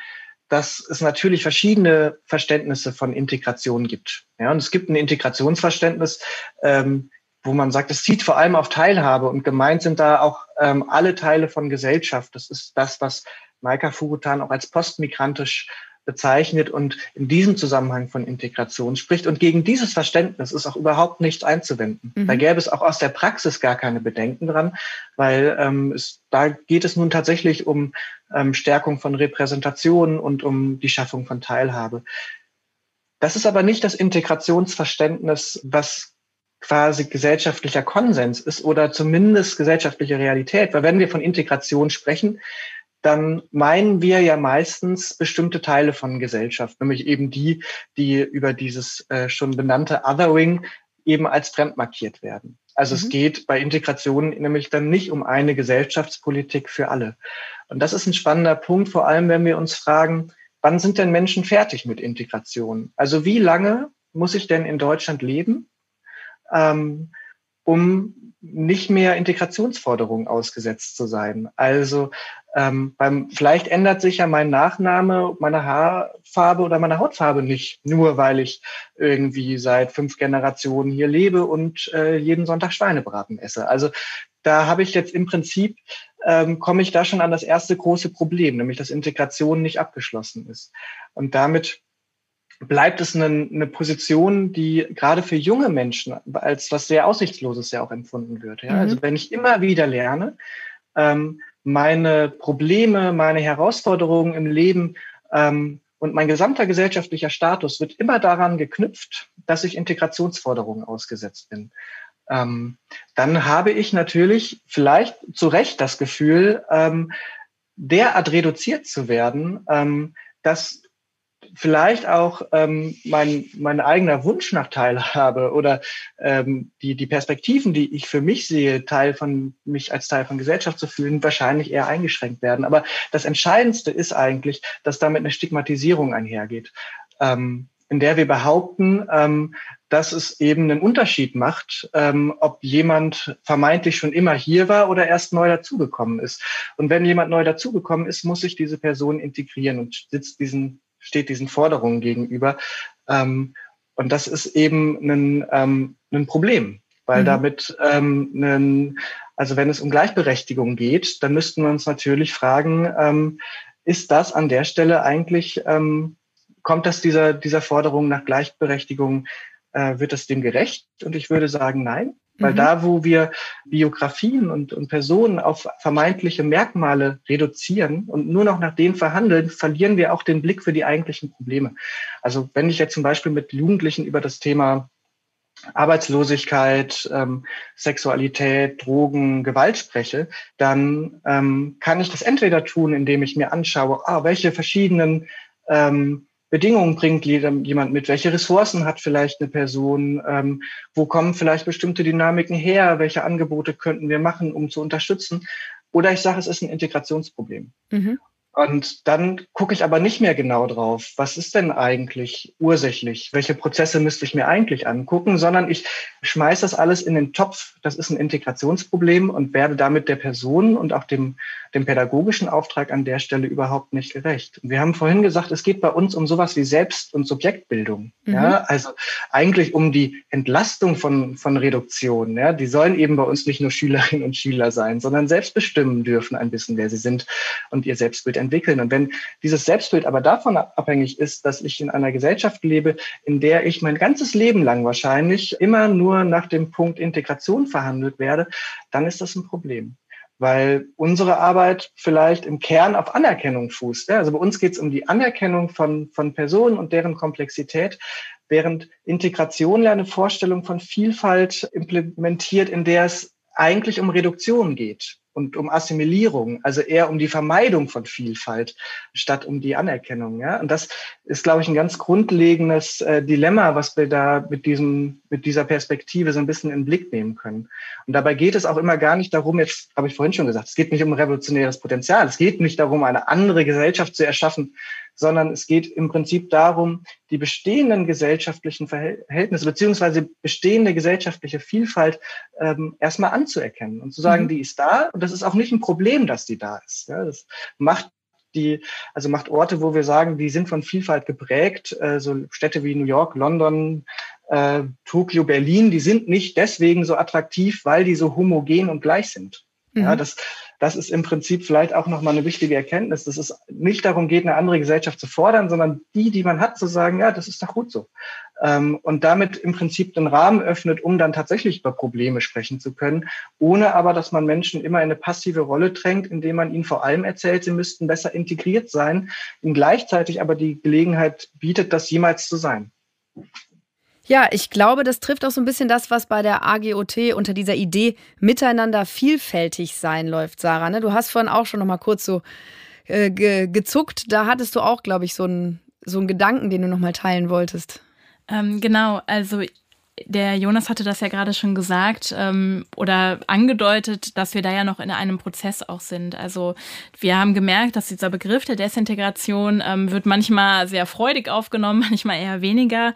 C: dass es natürlich verschiedene Verständnisse von Integration gibt. Ja, und es gibt ein Integrationsverständnis, ähm, wo man sagt, es zieht vor allem auf Teilhabe und gemeint sind da auch ähm, alle Teile von Gesellschaft. Das ist das, was Maika Fugutan auch als postmigrantisch bezeichnet und in diesem Zusammenhang von Integration spricht. Und gegen dieses Verständnis ist auch überhaupt nichts einzuwenden. Mhm. Da gäbe es auch aus der Praxis gar keine Bedenken dran, weil ähm, es, da geht es nun tatsächlich um ähm, Stärkung von Repräsentation und um die Schaffung von Teilhabe. Das ist aber nicht das Integrationsverständnis, was quasi gesellschaftlicher Konsens ist oder zumindest gesellschaftliche Realität. Weil wenn wir von Integration sprechen, dann meinen wir ja meistens bestimmte Teile von Gesellschaft, nämlich eben die, die über dieses äh, schon benannte Othering eben als fremd markiert werden. Also mhm. es geht bei Integration nämlich dann nicht um eine Gesellschaftspolitik für alle. Und das ist ein spannender Punkt, vor allem wenn wir uns fragen, wann sind denn Menschen fertig mit Integration? Also wie lange muss ich denn in Deutschland leben, ähm, um nicht mehr Integrationsforderungen ausgesetzt zu sein. Also ähm, beim, vielleicht ändert sich ja mein Nachname, meine Haarfarbe oder meine Hautfarbe nicht, nur weil ich irgendwie seit fünf Generationen hier lebe und äh, jeden Sonntag Schweinebraten esse. Also da habe ich jetzt im Prinzip, ähm, komme ich da schon an das erste große Problem, nämlich dass Integration nicht abgeschlossen ist. Und damit bleibt es eine, eine Position, die gerade für junge Menschen als was sehr Aussichtsloses ja auch empfunden wird. Ja? Also mhm. Also wenn ich immer wieder lerne, ähm, meine Probleme, meine Herausforderungen im Leben ähm, und mein gesamter gesellschaftlicher Status wird immer daran geknüpft, dass ich Integrationsforderungen ausgesetzt bin. Ähm, dann habe ich natürlich vielleicht zu Recht das Gefühl, ähm, derart reduziert zu werden, ähm, dass vielleicht auch ähm, mein, mein eigener Wunsch nach Teilhabe oder ähm, die, die Perspektiven, die ich für mich sehe, Teil von mich als Teil von Gesellschaft zu fühlen, wahrscheinlich eher eingeschränkt werden. Aber das Entscheidendste ist eigentlich, dass damit eine Stigmatisierung einhergeht. Ähm, in der wir behaupten, ähm, dass es eben einen Unterschied macht, ähm, ob jemand vermeintlich schon immer hier war oder erst neu dazugekommen ist. Und wenn jemand neu dazugekommen ist, muss sich diese Person integrieren und sitzt diesen steht diesen Forderungen gegenüber. Ähm, und das ist eben ein, ähm, ein Problem, weil mhm. damit, ähm, ein, also wenn es um Gleichberechtigung geht, dann müssten wir uns natürlich fragen, ähm, ist das an der Stelle eigentlich, ähm, kommt das dieser, dieser Forderung nach Gleichberechtigung, äh, wird das dem gerecht? Und ich würde sagen, nein. Weil mhm. da, wo wir Biografien und, und Personen auf vermeintliche Merkmale reduzieren und nur noch nach denen verhandeln, verlieren wir auch den Blick für die eigentlichen Probleme. Also wenn ich jetzt zum Beispiel mit Jugendlichen über das Thema Arbeitslosigkeit, ähm, Sexualität, Drogen, Gewalt spreche, dann ähm, kann ich das entweder tun, indem ich mir anschaue, ah, welche verschiedenen ähm, Bedingungen bringt jemand mit, welche Ressourcen hat vielleicht eine Person, ähm, wo kommen vielleicht bestimmte Dynamiken her, welche Angebote könnten wir machen, um zu unterstützen. Oder ich sage, es ist ein Integrationsproblem. Mhm. Und dann gucke ich aber nicht mehr genau drauf, was ist denn eigentlich ursächlich, welche Prozesse müsste ich mir eigentlich angucken, sondern ich schmeiße das alles in den Topf. Das ist ein Integrationsproblem und werde damit der Person und auch dem, dem pädagogischen Auftrag an der Stelle überhaupt nicht gerecht. Wir haben vorhin gesagt, es geht bei uns um sowas wie Selbst- und Subjektbildung. Mhm. Ja, also eigentlich um die Entlastung von, von Reduktion. Ja, die sollen eben bei uns nicht nur Schülerinnen und Schüler sein, sondern selbst bestimmen dürfen ein bisschen, wer sie sind und ihr Selbstbild entwickeln. Und wenn dieses Selbstbild aber davon abhängig ist, dass ich in einer Gesellschaft lebe, in der ich mein ganzes Leben lang wahrscheinlich immer nur nach dem Punkt Integration verhandelt werde, dann ist das ein Problem weil unsere Arbeit vielleicht im Kern auf Anerkennung fußt. Also bei uns geht es um die Anerkennung von, von Personen und deren Komplexität, während Integration ja eine Vorstellung von Vielfalt implementiert, in der es eigentlich um Reduktion geht und um Assimilierung, also eher um die Vermeidung von Vielfalt statt um die Anerkennung. Ja? Und das ist, glaube ich, ein ganz grundlegendes äh, Dilemma, was wir da mit diesem, mit dieser Perspektive so ein bisschen in den Blick nehmen können. Und dabei geht es auch immer gar nicht darum, jetzt habe ich vorhin schon gesagt, es geht nicht um revolutionäres Potenzial, es geht nicht darum, eine andere Gesellschaft zu erschaffen, sondern es geht im Prinzip darum, die bestehenden gesellschaftlichen Verhältnisse beziehungsweise bestehende gesellschaftliche Vielfalt ähm, erstmal anzuerkennen und zu sagen, mhm. die ist da und das ist auch nicht ein Problem, dass die da ist. Ja, das macht die, also macht Orte, wo wir sagen, die sind von Vielfalt geprägt, äh, so Städte wie New York, London, äh, Tokio, Berlin, die sind nicht deswegen so attraktiv, weil die so homogen und gleich sind. Mhm. Ja, das, das ist im Prinzip vielleicht auch nochmal eine wichtige Erkenntnis, dass es nicht darum geht, eine andere Gesellschaft zu fordern, sondern die, die man hat, zu sagen, ja, das ist doch gut so. Ähm, und damit im Prinzip den Rahmen öffnet, um dann tatsächlich über Probleme sprechen zu können, ohne aber, dass man Menschen immer in eine passive Rolle drängt, indem man ihnen vor allem erzählt, sie müssten besser integriert sein, ihnen gleichzeitig aber die Gelegenheit bietet, das jemals zu sein.
B: Ja, ich glaube, das trifft auch so ein bisschen das, was bei der AGOT unter dieser Idee miteinander vielfältig sein läuft, Sarah. Ne? Du hast vorhin auch schon noch mal kurz so äh, ge gezuckt. Da hattest du auch, glaube ich, so einen so Gedanken, den du noch mal teilen wolltest.
D: Ähm, genau, also der Jonas hatte das ja gerade schon gesagt ähm, oder angedeutet, dass wir da ja noch in einem Prozess auch sind. Also wir haben gemerkt, dass dieser Begriff der Desintegration ähm, wird manchmal sehr freudig aufgenommen, <laughs> manchmal eher weniger.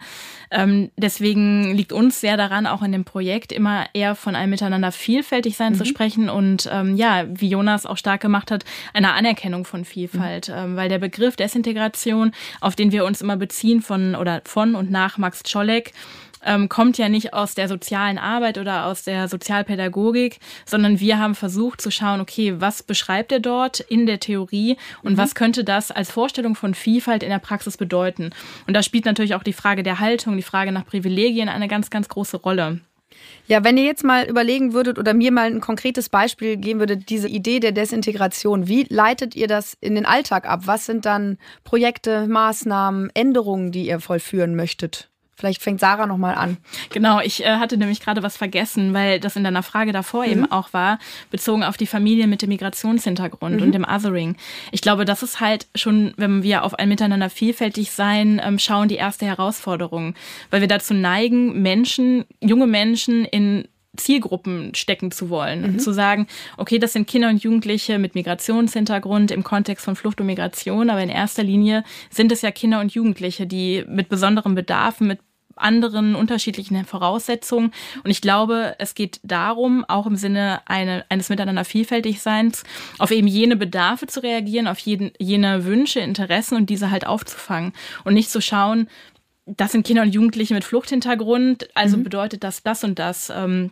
D: Ähm, deswegen liegt uns sehr daran, auch in dem Projekt immer eher von einem Miteinander vielfältig sein mhm. zu sprechen und ähm, ja, wie Jonas auch stark gemacht hat, eine Anerkennung von Vielfalt, mhm. ähm, weil der Begriff Desintegration, auf den wir uns immer beziehen von oder von und nach Max Czolek, ähm, kommt ja nicht aus der sozialen Arbeit oder aus der Sozialpädagogik, sondern wir haben versucht zu schauen, okay, was beschreibt er dort in der Theorie und mhm. was könnte das als Vorstellung von Vielfalt in der Praxis bedeuten? Und da spielt natürlich auch die Frage der Haltung, die Frage nach Privilegien eine ganz, ganz große Rolle.
B: Ja, wenn ihr jetzt mal überlegen würdet oder mir mal ein konkretes Beispiel geben würdet, diese Idee der Desintegration, wie leitet ihr das in den Alltag ab? Was sind dann Projekte, Maßnahmen, Änderungen, die ihr vollführen möchtet? Vielleicht fängt Sarah nochmal an.
D: Genau, ich äh, hatte nämlich gerade was vergessen, weil das in deiner Frage davor mhm. eben auch war, bezogen auf die Familie mit dem Migrationshintergrund mhm. und dem Othering. Ich glaube, das ist halt schon, wenn wir auf ein Miteinander vielfältig sein ähm, schauen, die erste Herausforderung. Weil wir dazu neigen, Menschen, junge Menschen in Zielgruppen stecken zu wollen. Mhm. Zu sagen, okay, das sind Kinder und Jugendliche mit Migrationshintergrund im Kontext von Flucht und Migration, aber in erster Linie sind es ja Kinder und Jugendliche, die mit besonderen Bedarfen, mit anderen unterschiedlichen Voraussetzungen. Und ich glaube, es geht darum, auch im Sinne eine, eines miteinander Vielfältigseins, auf eben jene Bedarfe zu reagieren, auf jeden, jene Wünsche, Interessen und diese halt aufzufangen und nicht zu schauen, das sind Kinder und Jugendliche mit Fluchthintergrund, also mhm. bedeutet das das und das, ähm,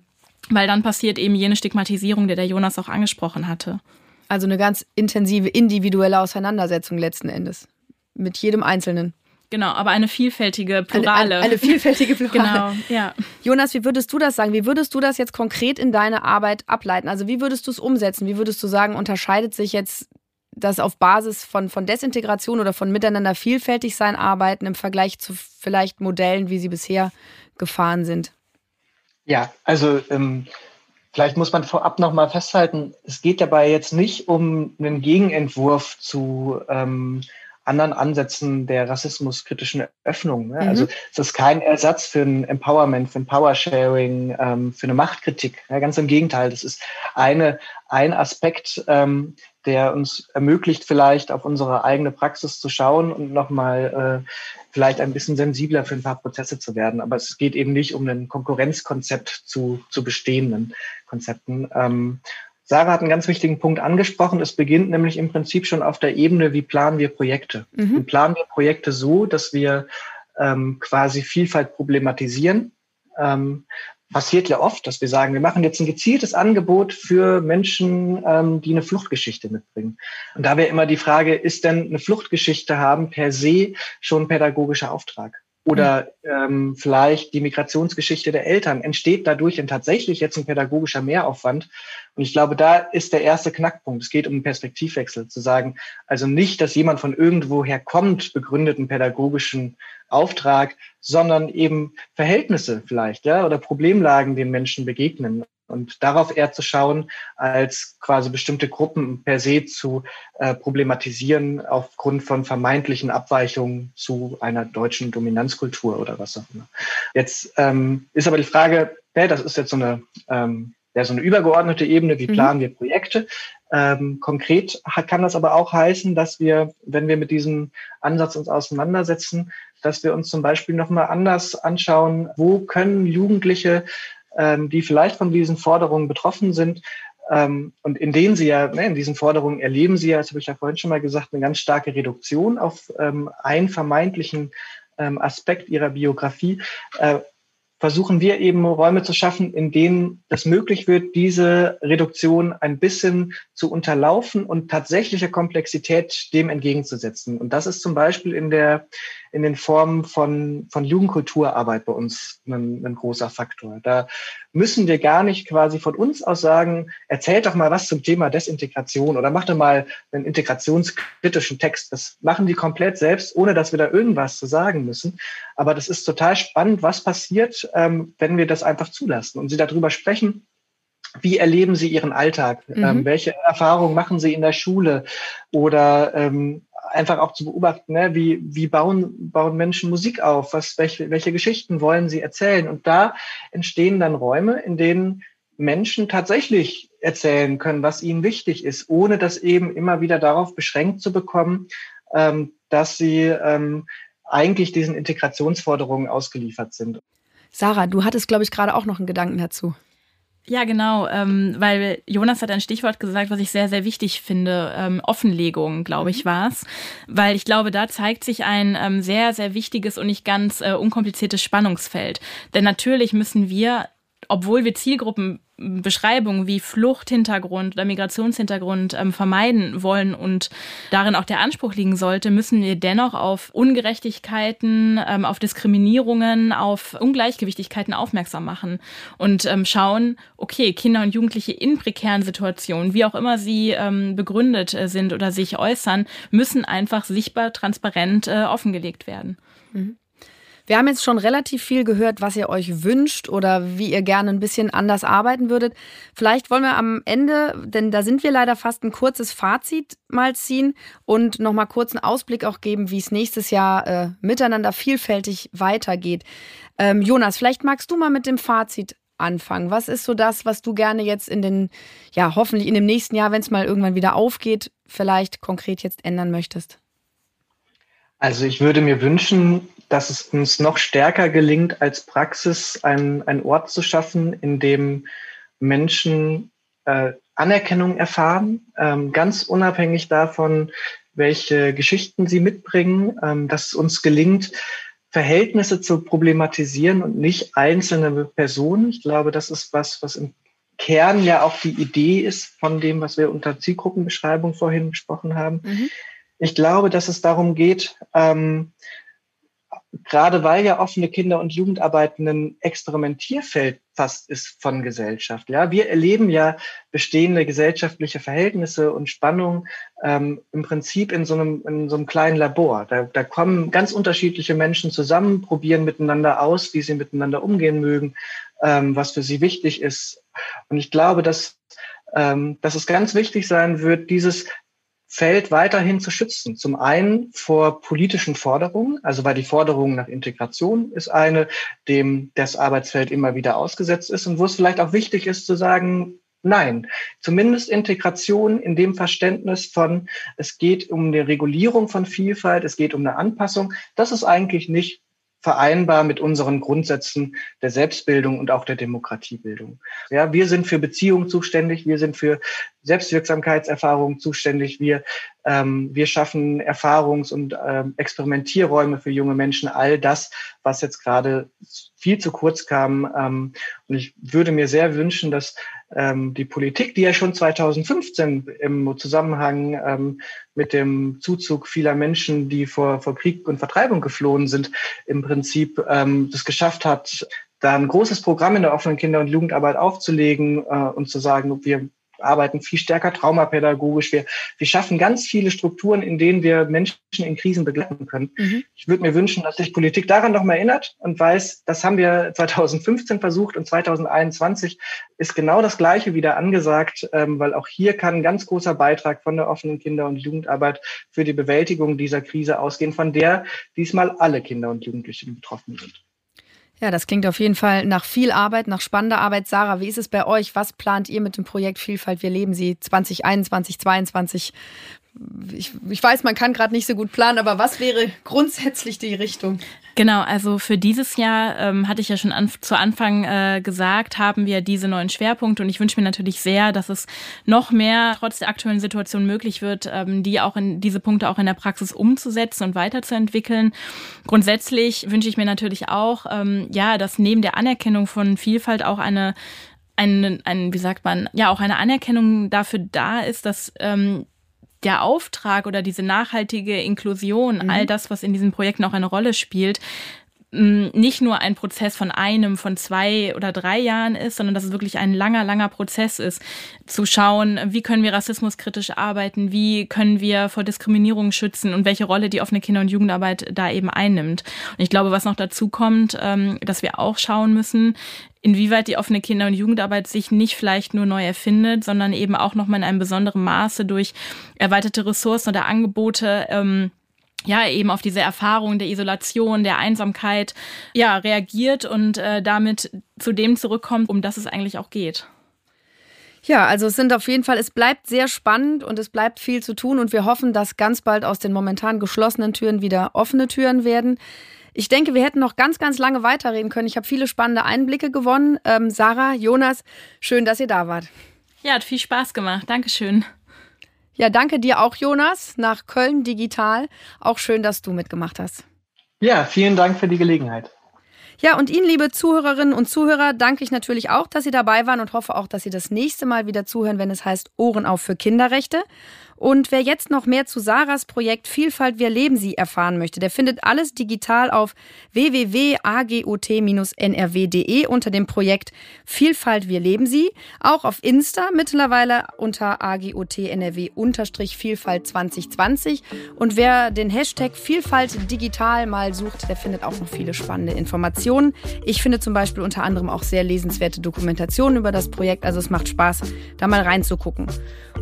D: weil dann passiert eben jene Stigmatisierung, der der Jonas auch angesprochen hatte.
B: Also eine ganz intensive individuelle Auseinandersetzung letzten Endes mit jedem Einzelnen.
D: Genau, aber eine vielfältige Plurale.
B: Eine, eine, eine vielfältige <laughs> Plurale. genau, ja. Jonas, wie würdest du das sagen? Wie würdest du das jetzt konkret in deine Arbeit ableiten? Also wie würdest du es umsetzen? Wie würdest du sagen, unterscheidet sich jetzt das auf Basis von, von Desintegration oder von miteinander vielfältig sein arbeiten im Vergleich zu vielleicht Modellen, wie sie bisher gefahren sind?
C: Ja, also ähm, vielleicht muss man vorab nochmal festhalten, es geht dabei jetzt nicht um einen Gegenentwurf zu ähm, anderen Ansätzen der rassismuskritischen Öffnung. Ne? Mhm. Also es ist kein Ersatz für ein Empowerment, für ein Powersharing, ähm, für eine Machtkritik. Ja, ganz im Gegenteil, das ist eine, ein Aspekt, ähm, der uns ermöglicht, vielleicht auf unsere eigene Praxis zu schauen und nochmal äh, vielleicht ein bisschen sensibler für ein paar Prozesse zu werden. Aber es geht eben nicht um ein Konkurrenzkonzept zu, zu bestehenden Konzepten. Ähm, Sarah hat einen ganz wichtigen Punkt angesprochen. Es beginnt nämlich im Prinzip schon auf der Ebene, wie planen wir Projekte. Mhm. Und planen wir Projekte so, dass wir ähm, quasi Vielfalt problematisieren. Ähm, passiert ja oft, dass wir sagen, wir machen jetzt ein gezieltes Angebot für Menschen, ähm, die eine Fluchtgeschichte mitbringen. Und da wäre immer die Frage, ist denn eine Fluchtgeschichte haben per se schon ein pädagogischer Auftrag? Oder ähm, vielleicht die Migrationsgeschichte der Eltern. Entsteht dadurch denn tatsächlich jetzt ein pädagogischer Mehraufwand? Und ich glaube, da ist der erste Knackpunkt. Es geht um einen Perspektivwechsel, zu sagen, also nicht, dass jemand von irgendwoher kommt, begründet einen pädagogischen Auftrag, sondern eben Verhältnisse vielleicht, ja, oder Problemlagen, den Menschen begegnen und darauf eher zu schauen, als quasi bestimmte Gruppen per se zu äh, problematisieren aufgrund von vermeintlichen Abweichungen zu einer deutschen Dominanzkultur oder was auch immer. Jetzt ähm, ist aber die Frage, ja, das ist jetzt so eine, ähm, ja, so eine übergeordnete Ebene, wie mhm. planen mhm. wir Projekte? Ähm, konkret kann das aber auch heißen, dass wir, wenn wir mit diesem Ansatz uns auseinandersetzen, dass wir uns zum Beispiel nochmal anders anschauen, wo können Jugendliche ähm, die vielleicht von diesen Forderungen betroffen sind. Ähm, und in denen sie ja, ne, in diesen Forderungen erleben sie ja, das habe ich ja vorhin schon mal gesagt, eine ganz starke Reduktion auf ähm, einen vermeintlichen ähm, Aspekt ihrer Biografie. Äh, versuchen wir eben Räume zu schaffen, in denen es möglich wird, diese Reduktion ein bisschen zu unterlaufen und tatsächliche Komplexität dem entgegenzusetzen. Und das ist zum Beispiel in der in den Formen von, von Jugendkulturarbeit bei uns ein, ein großer Faktor. Da müssen wir gar nicht quasi von uns aus sagen, erzählt doch mal was zum Thema Desintegration oder macht doch mal einen integrationskritischen Text. Das machen die komplett selbst, ohne dass wir da irgendwas zu sagen müssen. Aber das ist total spannend, was passiert, ähm, wenn wir das einfach zulassen und sie darüber sprechen, wie erleben Sie Ihren Alltag? Mhm. Ähm, welche Erfahrungen machen Sie in der Schule? Oder ähm, einfach auch zu beobachten, ne? wie, wie bauen, bauen Menschen Musik auf, was, welche, welche Geschichten wollen sie erzählen. Und da entstehen dann Räume, in denen Menschen tatsächlich erzählen können, was ihnen wichtig ist, ohne das eben immer wieder darauf beschränkt zu bekommen, ähm, dass sie ähm, eigentlich diesen Integrationsforderungen ausgeliefert sind.
B: Sarah, du hattest, glaube ich, gerade auch noch einen Gedanken dazu.
D: Ja, genau, ähm, weil Jonas hat ein Stichwort gesagt, was ich sehr, sehr wichtig finde. Ähm, Offenlegung, glaube ich, mhm. war's. Weil ich glaube, da zeigt sich ein ähm, sehr, sehr wichtiges und nicht ganz äh, unkompliziertes Spannungsfeld. Denn natürlich müssen wir obwohl wir Zielgruppenbeschreibungen wie Fluchthintergrund oder Migrationshintergrund ähm, vermeiden wollen und darin auch der Anspruch liegen sollte, müssen wir dennoch auf Ungerechtigkeiten, ähm, auf Diskriminierungen, auf Ungleichgewichtigkeiten aufmerksam machen und ähm, schauen, okay, Kinder und Jugendliche in prekären Situationen, wie auch immer sie ähm, begründet äh, sind oder sich äußern, müssen einfach sichtbar, transparent äh, offengelegt werden.
B: Mhm. Wir haben jetzt schon relativ viel gehört, was ihr euch wünscht oder wie ihr gerne ein bisschen anders arbeiten würdet. Vielleicht wollen wir am Ende, denn da sind wir leider fast ein kurzes Fazit mal ziehen und nochmal kurz einen Ausblick auch geben, wie es nächstes Jahr äh, miteinander vielfältig weitergeht. Ähm, Jonas, vielleicht magst du mal mit dem Fazit anfangen. Was ist so das, was du gerne jetzt in den, ja, hoffentlich in dem nächsten Jahr, wenn es mal irgendwann wieder aufgeht, vielleicht konkret jetzt ändern möchtest?
C: Also ich würde mir wünschen, dass es uns noch stärker gelingt, als Praxis einen, einen Ort zu schaffen, in dem Menschen äh, Anerkennung erfahren, ähm, ganz unabhängig davon, welche Geschichten sie mitbringen, ähm, dass es uns gelingt, Verhältnisse zu problematisieren und nicht einzelne Personen. Ich glaube, das ist was, was im Kern ja auch die Idee ist von dem, was wir unter Zielgruppenbeschreibung vorhin besprochen haben. Mhm. Ich glaube, dass es darum geht, ähm, gerade weil ja offene Kinder- und Jugendarbeit ein Experimentierfeld fast ist von Gesellschaft. Ja, wir erleben ja bestehende gesellschaftliche Verhältnisse und Spannungen ähm, im Prinzip in so einem, in so einem kleinen Labor. Da, da kommen ganz unterschiedliche Menschen zusammen, probieren miteinander aus, wie sie miteinander umgehen mögen, ähm, was für sie wichtig ist. Und ich glaube, dass, ähm, dass es ganz wichtig sein wird, dieses Feld weiterhin zu schützen. Zum einen vor politischen Forderungen, also weil die Forderung nach Integration ist eine, dem das Arbeitsfeld immer wieder ausgesetzt ist und wo es vielleicht auch wichtig ist zu sagen, Nein, zumindest Integration in dem Verständnis von, es geht um eine Regulierung von Vielfalt, es geht um eine Anpassung. Das ist eigentlich nicht vereinbar mit unseren Grundsätzen der Selbstbildung und auch der Demokratiebildung. Ja, wir sind für Beziehungen zuständig, wir sind für Selbstwirksamkeitserfahrungen zuständig, wir, ähm, wir schaffen Erfahrungs- und ähm, Experimentierräume für junge Menschen, all das, was jetzt gerade viel zu kurz kam. Ähm, und ich würde mir sehr wünschen, dass die Politik, die ja schon 2015 im Zusammenhang ähm, mit dem Zuzug vieler Menschen, die vor, vor Krieg und Vertreibung geflohen sind, im Prinzip ähm, das geschafft hat, da ein großes Programm in der offenen Kinder- und Jugendarbeit aufzulegen äh, und zu sagen, wir arbeiten viel stärker traumapädagogisch. Wir, wir schaffen ganz viele Strukturen, in denen wir Menschen in Krisen begleiten können. Mhm. Ich würde mir wünschen, dass sich Politik daran noch mal erinnert und weiß, das haben wir 2015 versucht und 2021 ist genau das Gleiche wieder angesagt, ähm, weil auch hier kann ein ganz großer Beitrag von der offenen Kinder- und Jugendarbeit für die Bewältigung dieser Krise ausgehen, von der diesmal alle Kinder und Jugendlichen betroffen sind.
B: Ja, das klingt auf jeden Fall nach viel Arbeit, nach spannender Arbeit. Sarah, wie ist es bei euch? Was plant ihr mit dem Projekt Vielfalt? Wir leben sie 2021, 2022? Ich, ich weiß, man kann gerade nicht so gut planen, aber was wäre grundsätzlich die Richtung?
D: Genau, also für dieses Jahr ähm, hatte ich ja schon an, zu Anfang äh, gesagt, haben wir diese neuen Schwerpunkte und ich wünsche mir natürlich sehr, dass es noch mehr trotz der aktuellen Situation möglich wird, ähm, die auch in diese Punkte auch in der Praxis umzusetzen und weiterzuentwickeln. Grundsätzlich wünsche ich mir natürlich auch, ähm, ja, dass neben der Anerkennung von Vielfalt auch eine ein, ein, wie sagt man, ja, auch eine Anerkennung dafür da ist, dass ähm, der Auftrag oder diese nachhaltige Inklusion, mhm. all das, was in diesen Projekten auch eine Rolle spielt, nicht nur ein Prozess von einem, von zwei oder drei Jahren ist, sondern dass es wirklich ein langer, langer Prozess ist, zu schauen, wie können wir rassismuskritisch arbeiten, wie können wir vor Diskriminierung schützen und welche Rolle die offene Kinder- und Jugendarbeit da eben einnimmt. Und ich glaube, was noch dazu kommt, ähm, dass wir auch schauen müssen, inwieweit die offene Kinder- und Jugendarbeit sich nicht vielleicht nur neu erfindet, sondern eben auch nochmal in einem besonderen Maße durch erweiterte Ressourcen oder Angebote ähm, ja eben auf diese Erfahrung der Isolation, der Einsamkeit ja reagiert und äh, damit zu dem zurückkommt, um das es eigentlich auch geht.
B: Ja, also es sind auf jeden Fall, es bleibt sehr spannend und es bleibt viel zu tun und wir hoffen, dass ganz bald aus den momentan geschlossenen Türen wieder offene Türen werden. Ich denke, wir hätten noch ganz, ganz lange weiterreden können. Ich habe viele spannende Einblicke gewonnen. Ähm, Sarah, Jonas, schön, dass ihr da wart.
D: Ja, hat viel Spaß gemacht. Dankeschön.
B: Ja, danke dir auch, Jonas, nach Köln Digital. Auch schön, dass du mitgemacht hast.
C: Ja, vielen Dank für die Gelegenheit.
B: Ja, und Ihnen, liebe Zuhörerinnen und Zuhörer, danke ich natürlich auch, dass Sie dabei waren und hoffe auch, dass Sie das nächste Mal wieder zuhören, wenn es heißt Ohren auf für Kinderrechte. Und wer jetzt noch mehr zu Sarahs Projekt Vielfalt, wir leben sie erfahren möchte, der findet alles digital auf www.agot-nrw.de unter dem Projekt Vielfalt, wir leben sie. Auch auf Insta mittlerweile unter agotnrw-vielfalt 2020. Und wer den Hashtag Vielfalt digital mal sucht, der findet auch noch viele spannende Informationen. Ich finde zum Beispiel unter anderem auch sehr lesenswerte Dokumentationen über das Projekt. Also es macht Spaß, da mal reinzugucken.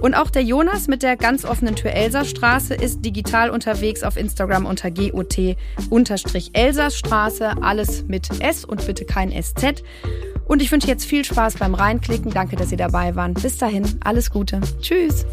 B: Und auch der Jonas mit der ganz offenen Tür Elsastraße ist digital unterwegs auf Instagram unter got-elsastraße. Alles mit S und bitte kein SZ. Und ich wünsche jetzt viel Spaß beim Reinklicken. Danke, dass Sie dabei waren. Bis dahin, alles Gute. Tschüss.